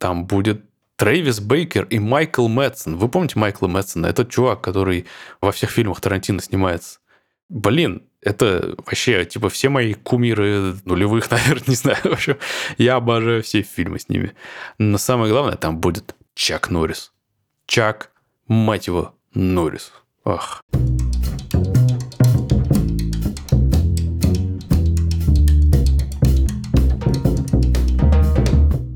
Там будет Трэвис Бейкер и Майкл Мэтсон. Вы помните Майкла Мэтсона? Это чувак, который во всех фильмах Тарантино снимается. Блин, это вообще, типа, все мои кумиры нулевых, наверное, не знаю. В общем, я обожаю все фильмы с ними. Но самое главное, там будет Чак Норрис. Чак, мать его, Норрис. Ах.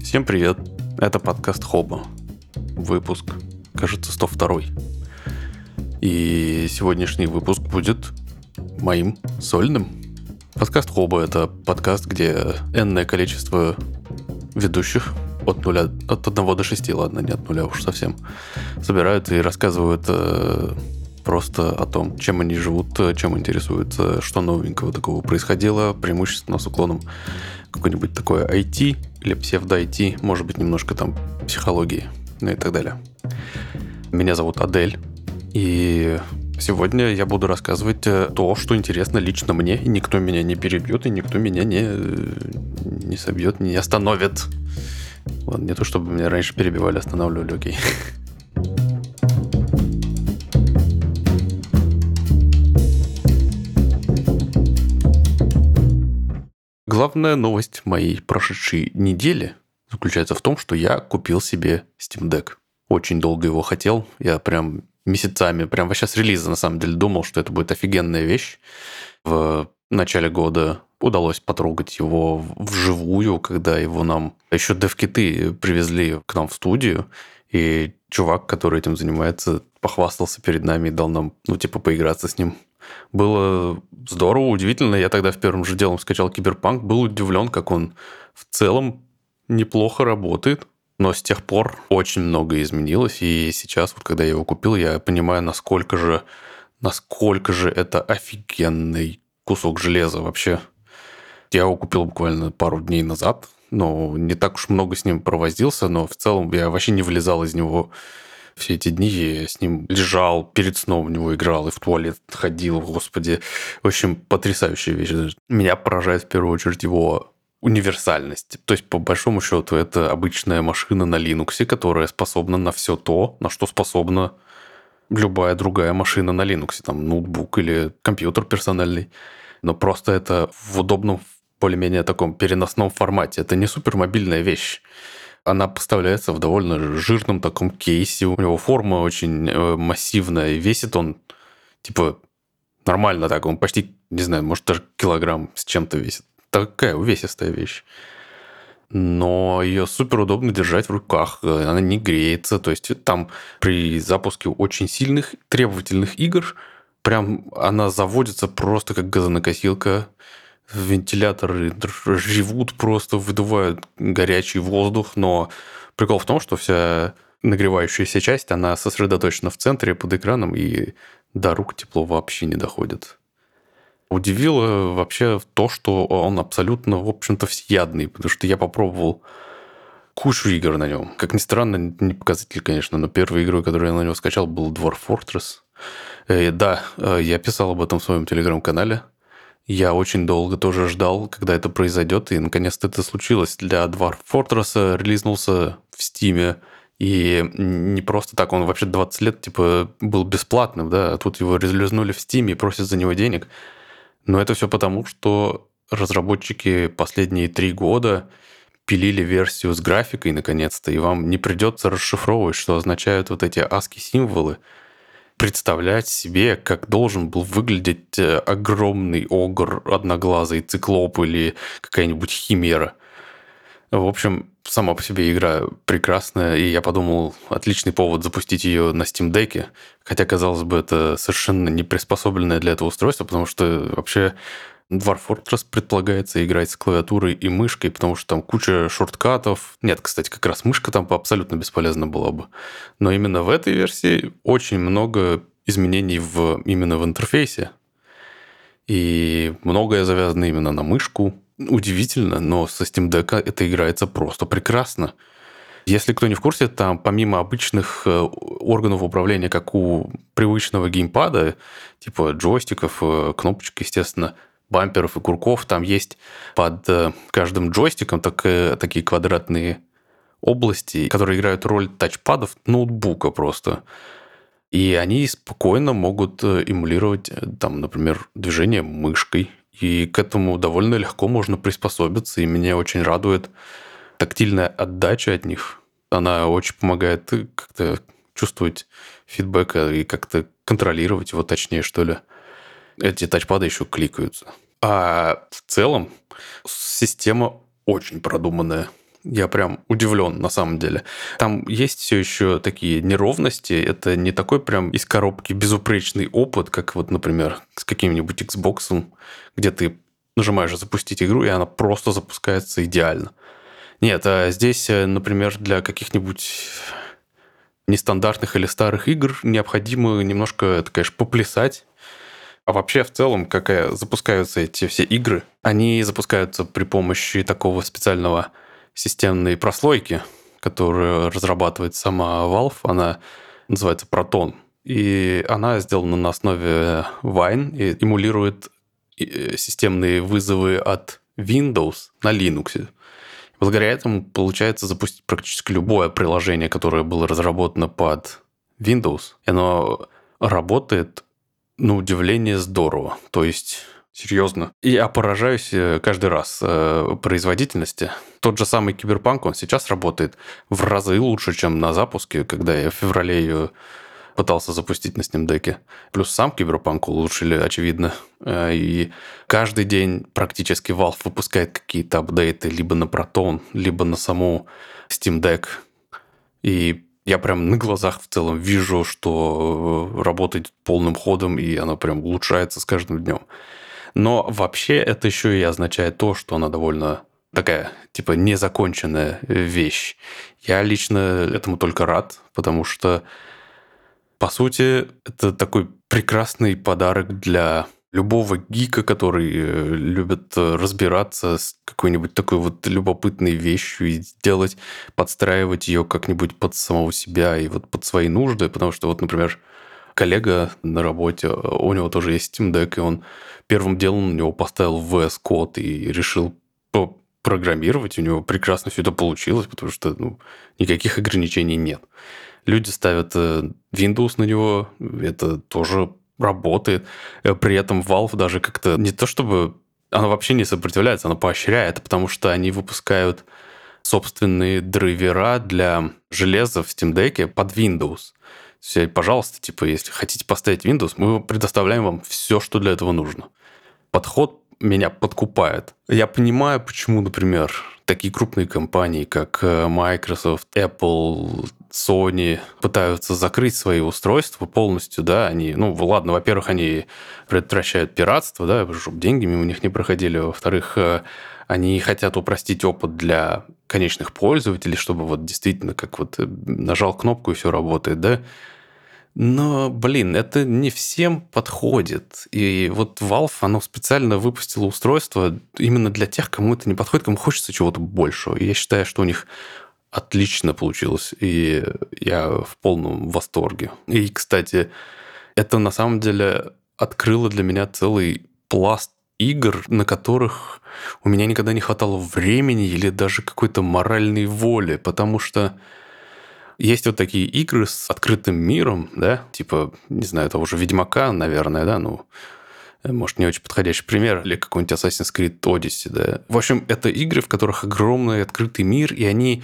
Всем привет. Это подкаст Хоба. Выпуск, кажется, 102. И сегодняшний выпуск будет моим сольным. Подкаст Хоба — это подкаст, где энное количество ведущих от нуля, от одного до шести, ладно, не от нуля уж совсем, собирают и рассказывают э, просто о том, чем они живут, чем интересуются, что новенького такого происходило, преимущественно с уклоном какое-нибудь такое IT или псевдо-IT, может быть, немножко там психологии, ну и так далее. Меня зовут Адель, и сегодня я буду рассказывать э, то, что интересно лично мне, и никто меня не перебьет, и никто меня не, не собьет, не остановит. Вот, не то, чтобы меня раньше перебивали, останавливали, окей. Главная новость моей прошедшей недели заключается в том, что я купил себе Steam Deck. Очень долго его хотел. Я прям месяцами, прям вообще с релиза, на самом деле, думал, что это будет офигенная вещь. В начале года удалось потрогать его вживую, когда его нам еще девкиты привезли к нам в студию, и чувак, который этим занимается, похвастался перед нами и дал нам, ну, типа, поиграться с ним. Было здорово, удивительно. Я тогда в первым же делом скачал Киберпанк, был удивлен, как он в целом неплохо работает. Но с тех пор очень многое изменилось, и сейчас, вот когда я его купил, я понимаю, насколько же, насколько же это офигенный кусок железа вообще. Я его купил буквально пару дней назад, но не так уж много с ним провозился, но в целом я вообще не вылезал из него все эти дни я с ним лежал, перед сном в него играл и в туалет ходил, господи. В общем, потрясающая вещь. Меня поражает в первую очередь его универсальность. То есть, по большому счету, это обычная машина на Linux, которая способна на все то, на что способна любая другая машина на Linux, там ноутбук или компьютер персональный. Но просто это в удобном, более-менее таком переносном формате. Это не супермобильная вещь. Она поставляется в довольно жирном таком кейсе. У него форма очень э, массивная. И весит он, типа, нормально так. Он почти, не знаю, может, даже килограмм с чем-то весит. Такая увесистая вещь. Но ее супер удобно держать в руках. Она не греется. То есть там при запуске очень сильных требовательных игр прям она заводится просто как газонокосилка вентиляторы живут просто, выдувают горячий воздух, но прикол в том, что вся нагревающаяся часть, она сосредоточена в центре под экраном, и до рук тепло вообще не доходит. Удивило вообще то, что он абсолютно, в общем-то, всеядный, потому что я попробовал кучу игр на нем. Как ни странно, не показатель, конечно, но первой игрой, которую я на него скачал, был Dwarf Fortress. И, э, да, э, я писал об этом в своем телеграм-канале. Я очень долго тоже ждал, когда это произойдет, и наконец-то это случилось. Для Dwarf Fortress релизнулся в Стиме, и не просто так, он вообще 20 лет типа был бесплатным, да, а тут его релизнули в Стиме и просят за него денег. Но это все потому, что разработчики последние три года пилили версию с графикой наконец-то, и вам не придется расшифровывать, что означают вот эти ASCII-символы, представлять себе, как должен был выглядеть э, огромный огр, одноглазый циклоп или какая-нибудь химера. В общем, сама по себе игра прекрасная, и я подумал, отличный повод запустить ее на Steam Deck, хотя, казалось бы, это совершенно не приспособленное для этого устройство, потому что вообще Dwarf Fortress предполагается играть с клавиатурой и мышкой, потому что там куча шорткатов. Нет, кстати, как раз мышка там абсолютно бесполезна была бы. Но именно в этой версии очень много изменений в, именно в интерфейсе. И многое завязано именно на мышку. Удивительно, но со Steam Deck это играется просто прекрасно. Если кто не в курсе, там помимо обычных э, органов управления, как у привычного геймпада, типа джойстиков, э, кнопочек, естественно, бамперов и курков. Там есть под э, каждым джойстиком так, такие квадратные области, которые играют роль тачпадов ноутбука просто. И они спокойно могут э, эмулировать, э, там, например, движение мышкой. И к этому довольно легко можно приспособиться. И меня очень радует тактильная отдача от них. Она очень помогает э, как-то чувствовать фидбэк и как-то контролировать его точнее, что ли. Эти тачпады еще кликаются. А в целом система очень продуманная. Я прям удивлен, на самом деле. Там есть все еще такие неровности. Это не такой прям из коробки безупречный опыт, как вот, например, с каким-нибудь Xbox, где ты нажимаешь запустить игру, и она просто запускается идеально. Нет, а здесь, э, например, для каких-нибудь нестандартных или старых игр необходимо немножко, это, конечно, поплясать. А вообще, в целом, как запускаются эти все игры, они запускаются при помощи такого специального системной прослойки, которую разрабатывает сама Valve. Она называется Proton. И она сделана на основе Wine и эмулирует э, системные вызовы от Windows на Linux. Благодаря этому получается запустить практически любое приложение, которое было разработано под Windows. И оно работает на удивление здорово. То есть Серьезно. Я поражаюсь э, каждый раз э, производительности. Тот же самый Киберпанк, он сейчас работает в разы лучше, чем на запуске, когда я в феврале ее пытался запустить на Steam Deck. Плюс сам Киберпанк улучшили, очевидно. Э, и каждый день практически Valve выпускает какие-то апдейты либо на Proton, либо на саму Steam Deck. И я прям на глазах в целом вижу, что работает полным ходом, и она прям улучшается с каждым днем. Но вообще это еще и означает то, что она довольно такая, типа, незаконченная вещь. Я лично этому только рад, потому что, по сути, это такой прекрасный подарок для любого гика, который э, любит разбираться с какой-нибудь такой вот любопытной вещью и делать, подстраивать ее как-нибудь под самого себя и вот под свои нужды, потому что вот, например, коллега на работе, у него тоже есть Steam Deck, и он первым делом на него поставил VS Code и решил программировать. У него прекрасно все это получилось, потому что ну, никаких ограничений нет. Люди ставят э, Windows на него, это тоже работает. Э, при этом Valve даже как-то не то чтобы... Она вообще не сопротивляется, она поощряет, потому что они выпускают собственные драйвера для железа в Steam Deck под Windows. Все, пожалуйста, типа, если хотите поставить Windows, мы предоставляем вам все, что для этого нужно. Подход меня подкупает. Я понимаю, почему, например, такие крупные компании, как э, Microsoft, Apple, Sony пытаются закрыть свои устройства полностью, да, они, ну, ладно, во-первых, они предотвращают пиратство, да, чтобы деньги мимо них не проходили, во-вторых, э, они хотят упростить опыт для конечных пользователей, чтобы вот действительно как вот э, нажал кнопку и все работает, да, но, блин, это не всем подходит. И вот Valve, оно специально выпустило устройство именно для тех, кому это не подходит, кому хочется чего-то большего. И я считаю, что у них отлично получилось. И я в полном восторге. И, кстати, это на самом деле открыло для меня целый пласт игр, на которых у меня никогда не хватало времени или даже какой-то моральной воли, потому что есть вот такие игры с открытым миром, да, типа, не знаю, того же Ведьмака, наверное, да, ну, может, не очень подходящий пример, или какой-нибудь Assassin's Creed Odyssey, да. В общем, это игры, в которых огромный открытый мир, и они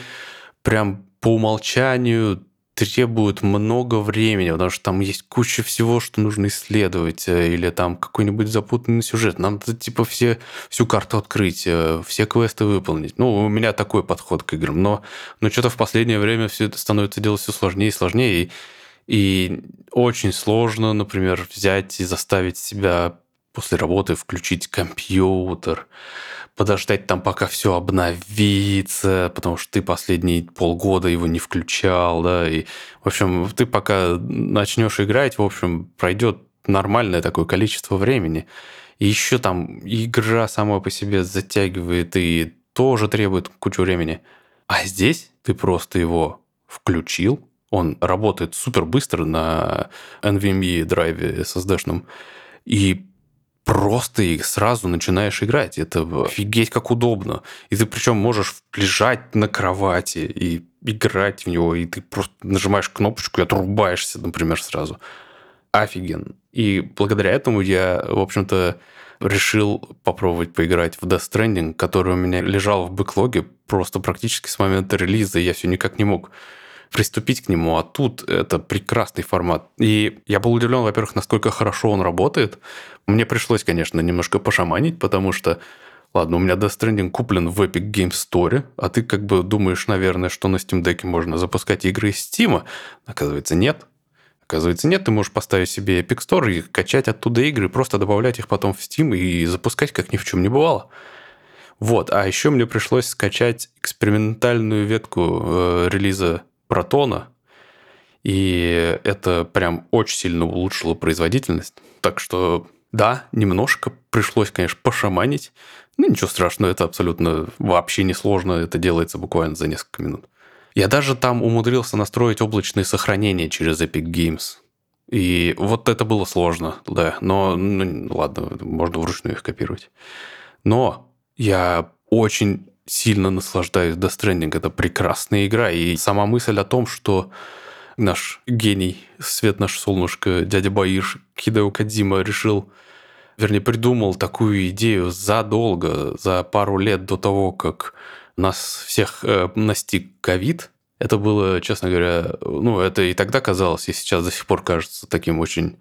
прям по умолчанию требуют много времени, потому что там есть куча всего, что нужно исследовать, э, или там какой-нибудь запутанный сюжет. Нам типа, все, всю карту открыть, э, все квесты выполнить. Ну, у меня такой подход к играм. Но, но что-то в последнее время все это становится делать все сложнее и сложнее. И, и очень сложно, например, взять и заставить себя после работы включить компьютер, подождать там, пока все обновится, потому что ты последние полгода его не включал, да, и, в общем, ты пока начнешь играть, в общем, пройдет нормальное такое количество времени. И еще там игра сама по себе затягивает и тоже требует кучу времени. А здесь ты просто его включил, он работает супер быстро на NVMe драйве SSD-шном, и просто и сразу начинаешь играть. Это офигеть как удобно. И ты причем можешь лежать на кровати и играть в него, и ты просто нажимаешь кнопочку и отрубаешься, например, сразу. Офиген. И благодаря этому я, в общем-то, решил попробовать поиграть в Death Stranding, который у меня лежал в бэклоге просто практически с момента релиза, и я все никак не мог приступить к нему, а тут это прекрасный формат. И я был удивлен, во-первых, насколько хорошо он работает. Мне пришлось, конечно, немножко пошаманить, потому что Ладно, у меня Death Stranding куплен в Epic Games Store, а ты как бы думаешь, наверное, что на Steam Deck можно запускать игры из Steam. Оказывается, нет. Оказывается, нет, ты можешь поставить себе Epic Store и качать оттуда игры, просто добавлять их потом в Steam и запускать, как ни в чем не бывало. Вот, а еще мне пришлось скачать экспериментальную ветку э, релиза Протона, и это прям очень сильно улучшило производительность. Так что, да, немножко пришлось, конечно, пошаманить. Ну, ничего страшного, это абсолютно вообще не сложно, это делается буквально за несколько минут. Я даже там умудрился настроить облачные сохранения через Epic Games. И вот это было сложно, да. Но, ну, ладно, можно вручную их копировать. Но я очень сильно наслаждаюсь Death Stranding. Это прекрасная игра. И сама мысль о том, что наш гений, свет наш солнышко, дядя Баиш, Хидео Кадзима решил, вернее, придумал такую идею задолго, за пару лет до того, как нас всех э, настиг ковид, это было, честно говоря, ну, это и тогда казалось, и сейчас до сих пор кажется таким очень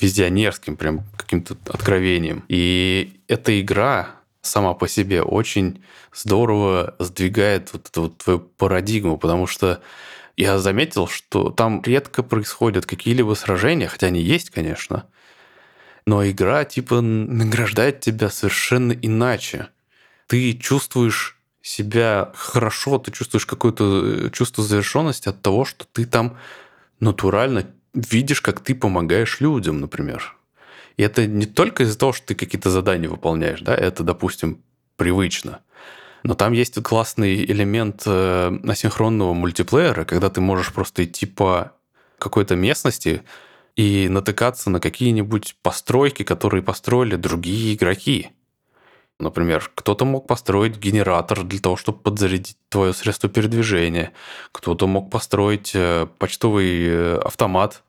визионерским, прям каким-то откровением. И эта игра сама по себе очень здорово сдвигает вот эту вот твою парадигму, потому что я заметил, что там редко происходят какие-либо сражения, хотя они есть, конечно, но игра типа награждает тебя совершенно иначе. Ты чувствуешь себя хорошо, ты чувствуешь какое-то э, чувство завершенности от того, что ты там натурально видишь, как ты помогаешь людям, например. И это не только из-за того, что ты какие-то задания выполняешь, да, это, допустим, привычно. Но там есть классный элемент э, асинхронного мультиплеера, когда ты можешь просто идти по какой-то местности и натыкаться на какие-нибудь постройки, которые построили другие игроки. Например, кто-то мог построить генератор для того, чтобы подзарядить твое средство передвижения. Кто-то мог построить э, почтовый э, автомат,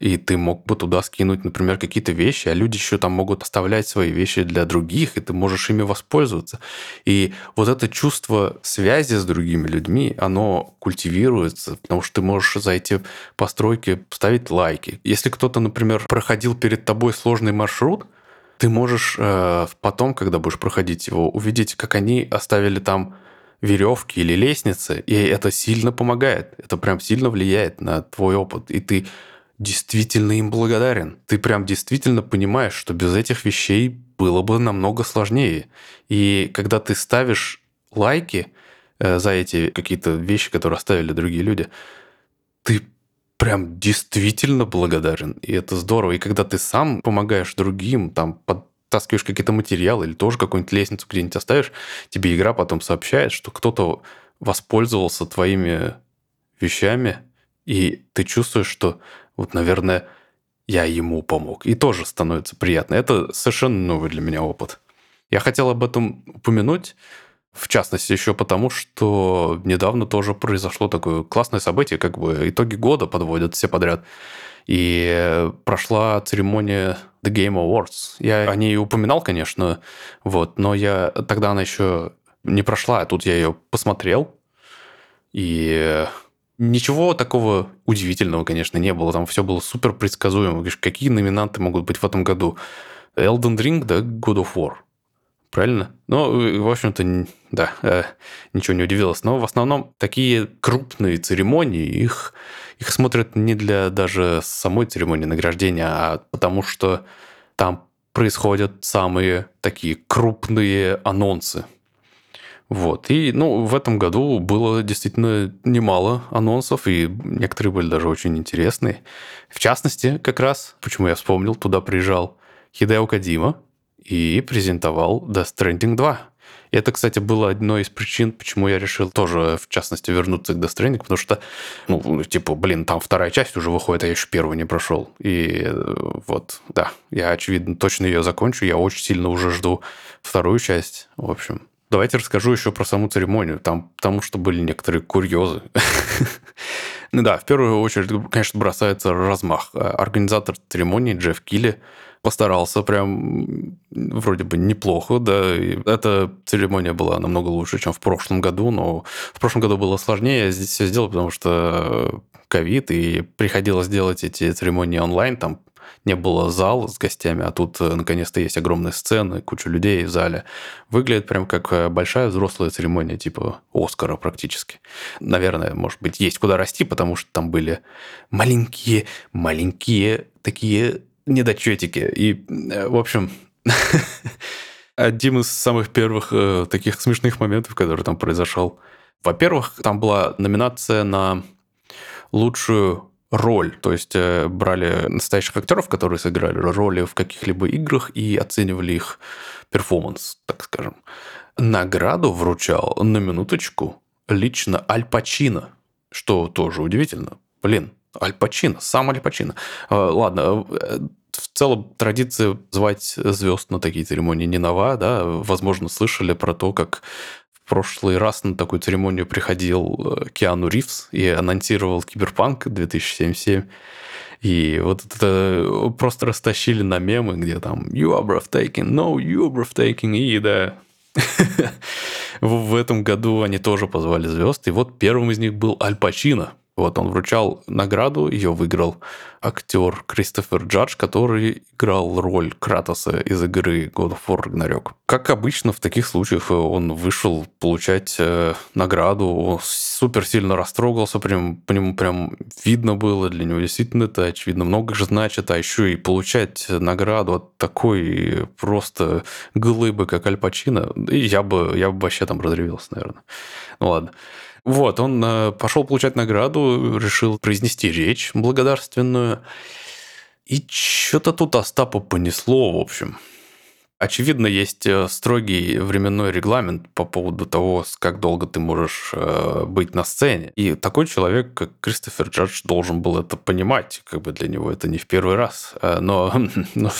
и ты мог бы туда скинуть, например, какие-то вещи, а люди еще там могут оставлять свои вещи для других, и ты можешь ими воспользоваться. И вот это чувство связи с другими людьми, оно культивируется, потому что ты можешь за эти постройки ставить лайки. Если кто-то, например, проходил перед тобой сложный маршрут, ты можешь э, потом, когда будешь проходить его, увидеть, как они оставили там веревки или лестницы, и это сильно помогает. Это прям сильно влияет на твой опыт. И ты действительно им благодарен. Ты прям действительно понимаешь, что без этих вещей было бы намного сложнее. И когда ты ставишь лайки э, за эти какие-то вещи, которые оставили другие люди, ты прям действительно благодарен. И это здорово. И когда ты сам помогаешь другим, там, подтаскиваешь какие-то материалы или тоже какую-нибудь лестницу где-нибудь оставишь, тебе игра потом сообщает, что кто-то воспользовался твоими вещами, и ты чувствуешь, что вот, наверное, я ему помог. И тоже становится приятно. Это совершенно новый для меня опыт. Я хотел об этом упомянуть, в частности, еще потому, что недавно тоже произошло такое классное событие, как бы итоги года подводят все подряд. И прошла церемония The Game Awards. Я о ней упоминал, конечно, вот, но я тогда она еще не прошла, а тут я ее посмотрел. И ничего такого удивительного, конечно, не было. Там все было супер предсказуемо. Какие номинанты могут быть в этом году? Elden Ring, да, God of War – правильно? Ну, в общем-то, да, э, ничего не удивилось. Но в основном такие крупные церемонии, их, их смотрят не для даже самой церемонии награждения, а потому что там происходят самые такие крупные анонсы. Вот. И, ну, в этом году было действительно немало анонсов, и некоторые были даже очень интересные. В частности, как раз, почему я вспомнил, туда приезжал Хидео Кадима, и презентовал Death Stranding 2. И это, кстати, было одной из причин, почему я решил тоже, в частности, вернуться к Death Stranding, потому что, ну, типа, блин, там вторая часть уже выходит, а я еще первую не прошел. И э, вот, да, я, очевидно, точно ее закончу. Я очень сильно уже жду вторую часть. В общем, Давайте расскажу еще про саму церемонию, там, потому что были некоторые курьезы. Ну да, в первую очередь, конечно, бросается размах. Организатор церемонии Джефф Килли постарался прям вроде бы неплохо, да. Эта церемония была намного лучше, чем в прошлом году, но в прошлом году было сложнее здесь все сделать, потому что ковид, и приходилось делать эти церемонии онлайн, там не было зала с гостями, а тут э, наконец-то есть огромная сцена, куча людей в зале. Выглядит прям как э, большая взрослая церемония, типа Оскара практически. Наверное, может быть, есть куда расти, потому что там были маленькие, маленькие такие недочетики. И, э, в общем, один из самых первых таких смешных моментов, который там произошел. Во-первых, там была номинация на лучшую роль. То есть э, брали настоящих актеров, которые сыграли роли в каких-либо играх и оценивали их перформанс, так скажем. Награду вручал на минуточку лично Аль Пачино, что тоже удивительно. Блин, Аль Пачино, сам Аль Пачино. А, ладно, э, в целом традиция звать звезд на такие церемонии не нова, да, возможно, слышали про то, как прошлый раз на такую церемонию приходил э, Киану Ривз и анонсировал Киберпанк 2077. И вот это просто растащили на мемы, где там «You are breathtaking», «No, you are breathtaking», и да, в этом году они тоже позвали звезд, и вот первым из них был Аль Пачино, вот он вручал награду, ее выиграл актер Кристофер Джадж, который играл роль Кратоса из игры God of War Ragnarok. Как обычно в таких случаях он вышел получать э, награду, он супер сильно растрогался, прям, по нему прям видно было, для него действительно это очевидно много же значит, а еще и получать награду от такой просто глыбы, как Аль Пачино, я бы, я бы вообще там разревелся, наверное. Ну ладно. Вот, он э, пошел получать награду, решил произнести речь благодарственную. И что-то тут Остапа понесло, в общем. Очевидно, есть э, строгий временной регламент по поводу того, как долго ты можешь э, быть на сцене. И такой человек, как Кристофер Джадж, должен был это понимать. Как бы для него это не в первый раз. Э, но, но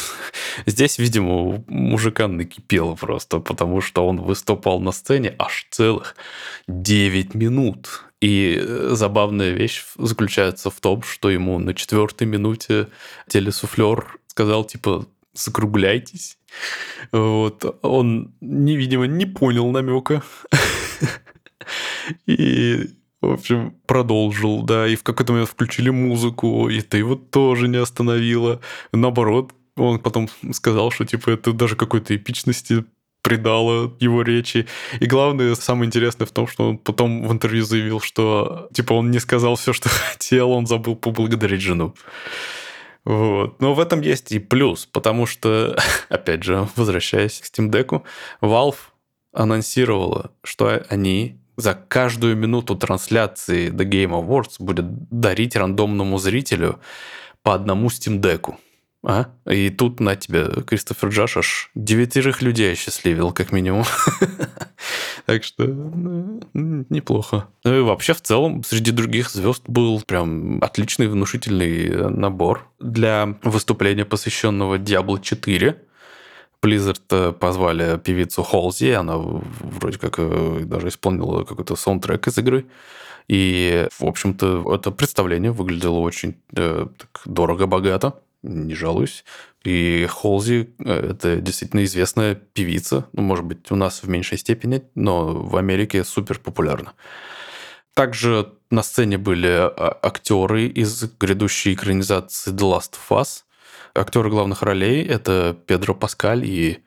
здесь, видимо, у мужика накипело просто, потому что он выступал на сцене аж целых 9 минут. И забавная вещь заключается в том, что ему на четвертой минуте телесуфлер сказал, типа, закругляйтесь. Вот. Он, не, видимо, не понял намека. И, в общем, продолжил, да, и в какой-то момент включили музыку, и ты его тоже не остановила. Наоборот, он потом сказал, что, типа, это даже какой-то эпичности придало его речи. И главное, самое интересное в том, что он потом в интервью заявил, что, типа, он не сказал все, что хотел, он забыл поблагодарить жену. Вот. Но в этом есть и плюс, потому что, опять же, возвращаясь к Steam Deck, Valve анонсировала, что они за каждую минуту трансляции The Game Awards будет дарить рандомному зрителю по одному Steam Deck. А? И тут на тебе Кристофер Джаш аж девятерых людей осчастливил, как минимум. Так что ну, неплохо. Ну и вообще в целом среди других звезд был прям отличный внушительный набор для выступления, посвященного Diablo 4. Blizzard э, позвали певицу Холзи, она вроде как э, даже исполнила какой-то саундтрек из игры. И, в общем-то, это представление выглядело очень э, дорого-богато не жалуюсь. И Холзи э, – это действительно известная певица. Ну, может быть, у нас в меньшей степени, но в Америке супер популярна. Также на сцене были а, актеры из грядущей экранизации The Last of Us. Актеры главных ролей – это Педро Паскаль и,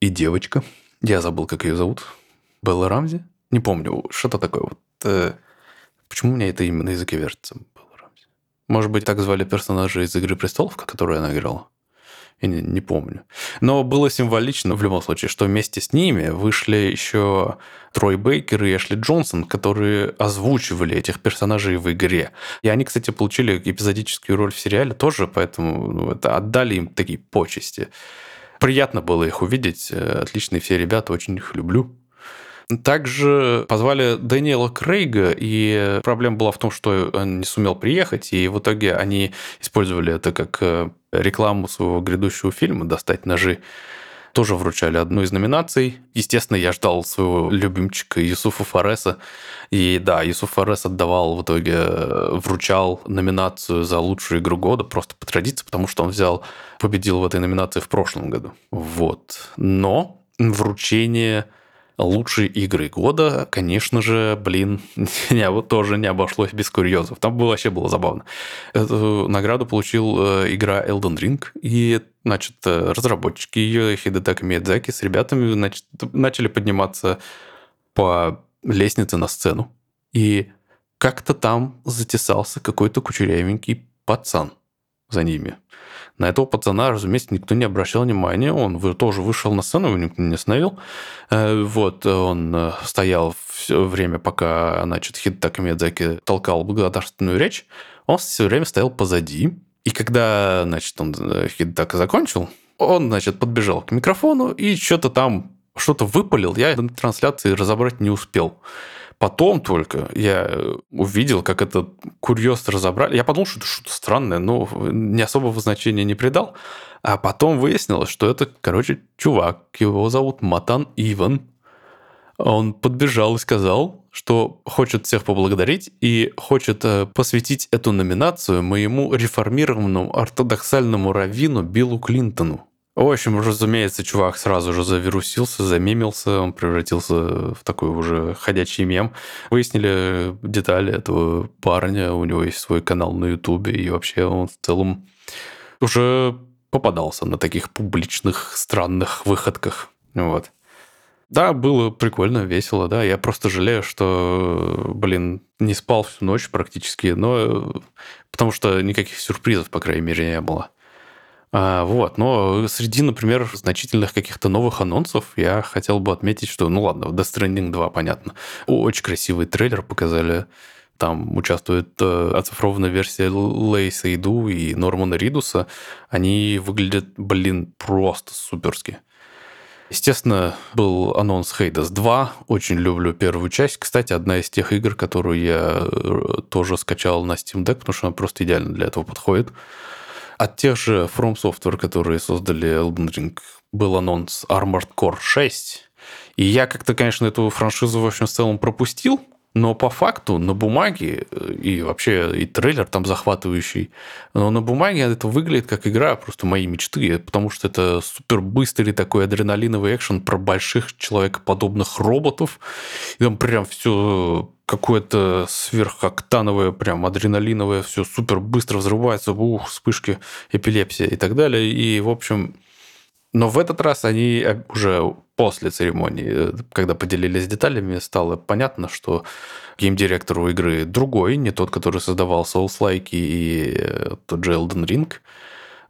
и девочка. Я забыл, как ее зовут. Белла Рамзи? Не помню, что-то такое. Вот, э, почему у меня это именно языке вертится? Может быть, так звали персонажа из «Игры престолов», которую она играла? Я не, не помню. Но было символично в любом случае, что вместе с ними вышли еще Трой Бейкер и Эшли Джонсон, которые озвучивали этих персонажей в игре. И они, кстати, получили эпизодическую роль в сериале тоже, поэтому ну, это отдали им такие почести. Приятно было их увидеть. Отличные все ребята, очень их люблю. Также позвали Дэниела Крейга, и проблема была в том, что он не сумел приехать, и в итоге они использовали это как э, рекламу своего грядущего фильма «Достать ножи». тоже вручали одну из номинаций. Естественно, я ждал своего любимчика Юсуфа Фареса. И да, Юсуф Фарес отдавал в итоге, э, вручал номинацию за лучшую игру года просто по традиции, потому что он взял, победил в этой номинации в прошлом году. Вот. Но вручение лучшие игры года, конечно же, блин, не, тоже не обошлось без курьезов. Там было, вообще было забавно. Эту награду получил э, игра Elden Ring, и, значит, э, разработчики ее, Хидетака Миядзаки, с ребятами значит, начали подниматься по лестнице на сцену. И как-то там затесался какой-то кучерявенький пацан за ними. На этого пацана, разумеется, никто не обращал внимания. Он тоже вышел на сцену, его никто не остановил. Э, вот, он э, стоял все время, пока, значит, Хидетака Миядзаки толкал благодарственную речь. Он все время стоял позади. И когда, значит, он э, Хидетака закончил, он, значит, подбежал к микрофону и что-то там, что-то выпалил. Я на трансляции разобрать не успел. Потом только я увидел, как этот курьез разобрали. Я подумал, что это что-то странное, но не особого значения не придал. А потом выяснилось, что это, короче, чувак. Его зовут Матан Иван. Он подбежал и сказал, что хочет всех поблагодарить и хочет э, посвятить эту номинацию моему реформированному ортодоксальному раввину Биллу Клинтону. В общем, разумеется, чувак сразу же завирусился, замемился, он превратился в такой уже ходячий мем. Выяснили детали этого парня, у него есть свой канал на Ютубе, и вообще он в целом уже попадался на таких публичных странных выходках. Вот. Да, было прикольно, весело, да. Я просто жалею, что, блин, не спал всю ночь практически, но потому что никаких сюрпризов, по крайней мере, не было. А, вот, но среди, например, значительных каких-то новых анонсов я хотел бы отметить, что, ну ладно, Death Stranding 2, понятно. Очень красивый трейлер показали. Там участвует э, оцифрованная версия Лейса Иду и Нормана Ридуса. Они выглядят, блин, просто суперски. Естественно, был анонс Hades 2. Очень люблю первую часть. Кстати, одна из тех игр, которую я э, тоже скачал на Steam Deck, потому что она просто идеально для этого подходит. От тех же From Software, которые создали Elden Ring, был анонс Armored Core 6. И я как-то, конечно, эту франшизу, в общем, в целом пропустил, но по факту на бумаге, э, и вообще и трейлер там захватывающий, но на бумаге это выглядит как игра просто моей мечты, потому что это супер быстрый такой адреналиновый экшен про больших человекоподобных роботов. И там прям все какое-то сверхоктановое, прям адреналиновое, все супер быстро взрывается, ух, вспышки, эпилепсия и так далее. И, в общем, но в этот раз они э, уже после церемонии, э, когда поделились деталями, стало понятно, что геймдиректор у игры другой, не тот, который создавал Souls-like и э, тот же Elden Ring,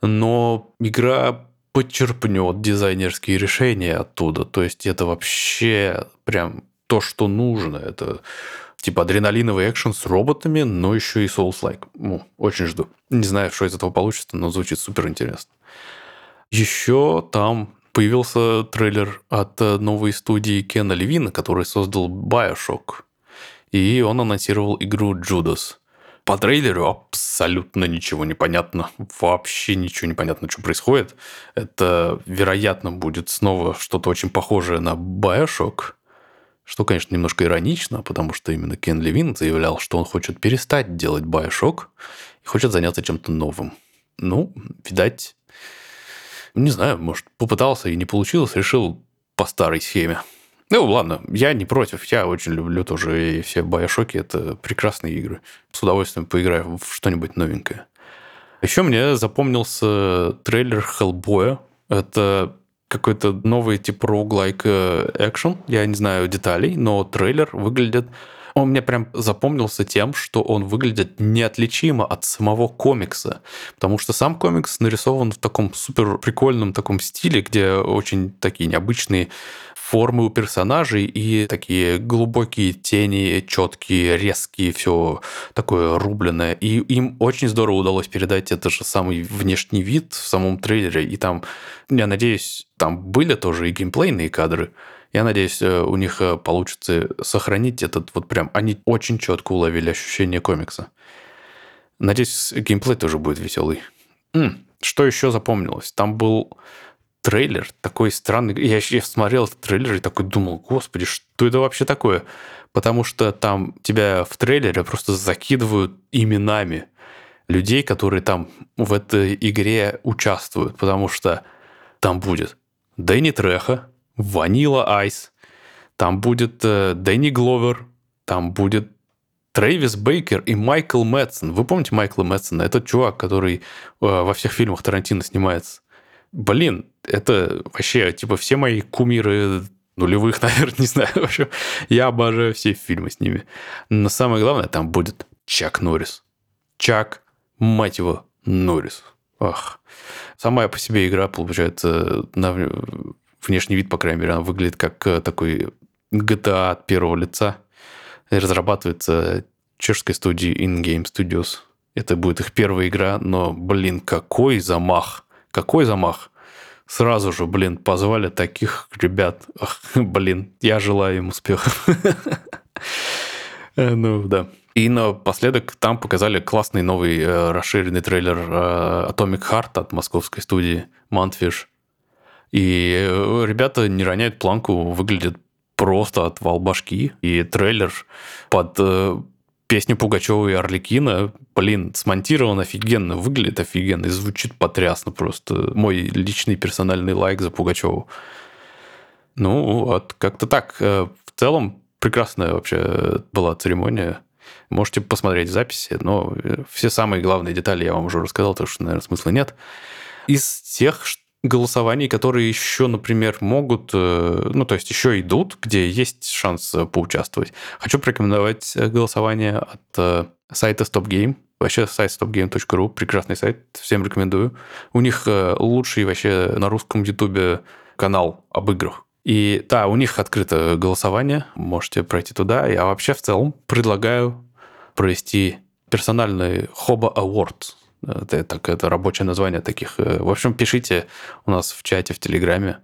но игра подчерпнет дизайнерские решения оттуда. То есть это вообще прям то, что нужно. Это типа адреналиновый экшен с роботами, но еще и Souls-like. Ну, очень жду. Не знаю, что из этого получится, но звучит супер интересно. Еще там появился трейлер от э, новой студии Кена Левина, который создал Bioshock. И он анонсировал игру Judas. По трейлеру абсолютно ничего не понятно. Вообще ничего не понятно, что происходит. Это, вероятно, будет снова что-то очень похожее на Bioshock. Что, конечно, немножко иронично, потому что именно Кен Левин заявлял, что он хочет перестать делать Bioshock и хочет заняться чем-то новым. Ну, видать, не знаю, может, попытался и не получилось, решил по старой схеме. Ну, ладно, я не против. Я очень люблю тоже и все Байошоки. Это прекрасные игры. С удовольствием поиграю в что-нибудь новенькое. Еще мне запомнился трейлер Хеллбоя. Это какой-то новый тип роуглайк экшен. Я не знаю деталей, но трейлер выглядит он мне прям запомнился тем, что он выглядит неотличимо от самого комикса, потому что сам комикс нарисован в таком супер прикольном таком стиле, где очень такие необычные формы у персонажей и такие глубокие тени, четкие, резкие, все такое рубленое. И им очень здорово удалось передать это же самый внешний вид в самом трейлере. И там, я надеюсь, там были тоже и геймплейные кадры, я надеюсь, э, у них э, получится сохранить этот вот прям... Они очень четко уловили ощущение комикса. Надеюсь, геймплей тоже будет веселый. М-м, что еще запомнилось? Там был трейлер такой странный. Я, я смотрел этот трейлер и такой думал, господи, что это вообще такое? Потому что там тебя в трейлере просто закидывают именами людей, которые там в этой игре участвуют. Потому что там будет Дэнни Треха, Ванила Айс, там будет э, Дэнни Гловер, там будет Трэвис Бейкер и Майкл Мэтсон. Вы помните Майкла Мэтсона? Это чувак, который э, во всех фильмах Тарантино снимается. Блин, это вообще, типа, все мои кумиры нулевых, наверное, не знаю. В общем, я обожаю все фильмы с ними. Но самое главное, там будет Чак Норрис. Чак, мать его, Норрис. Ах. Сама по себе игра, получается, на внешний вид, по крайней мере, она выглядит как э, такой GTA от первого лица разрабатывается чешской студией InGame Studios. Это будет их первая игра, но, блин, какой замах! Какой замах! Сразу же, блин, позвали таких ребят. Ах, блин, я желаю им успехов. Э, ну, да. И напоследок там показали классный новый э, расширенный трейлер э, Atomic Heart от московской студии Mantfish. И ребята не роняют планку, выглядят просто отвал башки. И трейлер под э, песню Пугачева и Орликина, блин, смонтирован офигенно, выглядит офигенно и звучит потрясно просто. Мой личный персональный лайк за Пугачеву. Ну, вот, как-то так. Э, в целом, прекрасная вообще была церемония. Можете посмотреть записи, но все самые главные детали я вам уже рассказал, потому что, наверное, смысла нет. Из тех, голосований, которые еще, например, могут, э, ну, то есть еще идут, где есть шанс э, поучаствовать. Хочу порекомендовать э, голосование от сайта StopGame. Вообще сайт stopgame.ru, прекрасный сайт, всем рекомендую. У них лучший вообще на русском ютубе канал об играх. И да, у них открыто голосование, можете пройти туда. Я вообще в целом предлагаю провести персональный Хоба Awards это, так, это рабочее название таких. Э, в общем, пишите у нас в чате, в Телеграме,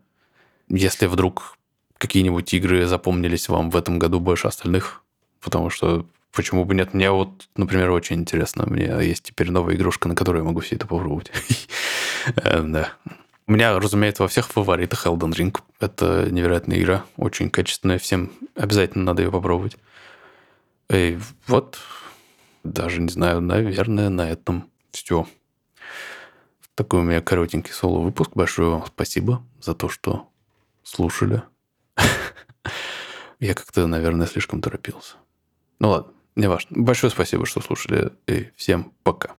если вдруг какие-нибудь игры запомнились вам в этом году больше остальных, потому что почему бы нет? Мне вот, например, очень интересно. У меня есть теперь новая игрушка, на которой я могу все это попробовать. Э, да. У меня, разумеется, во всех фаворитах Elden Ring. Это невероятная игра, очень качественная. Всем обязательно надо ее попробовать. И вот, даже не знаю, наверное, на этом все. Такой у меня коротенький соло-выпуск. Большое вам спасибо за то, что слушали. Я как-то, наверное, слишком торопился. Ну ладно, не важно. Большое спасибо, что слушали. И всем пока.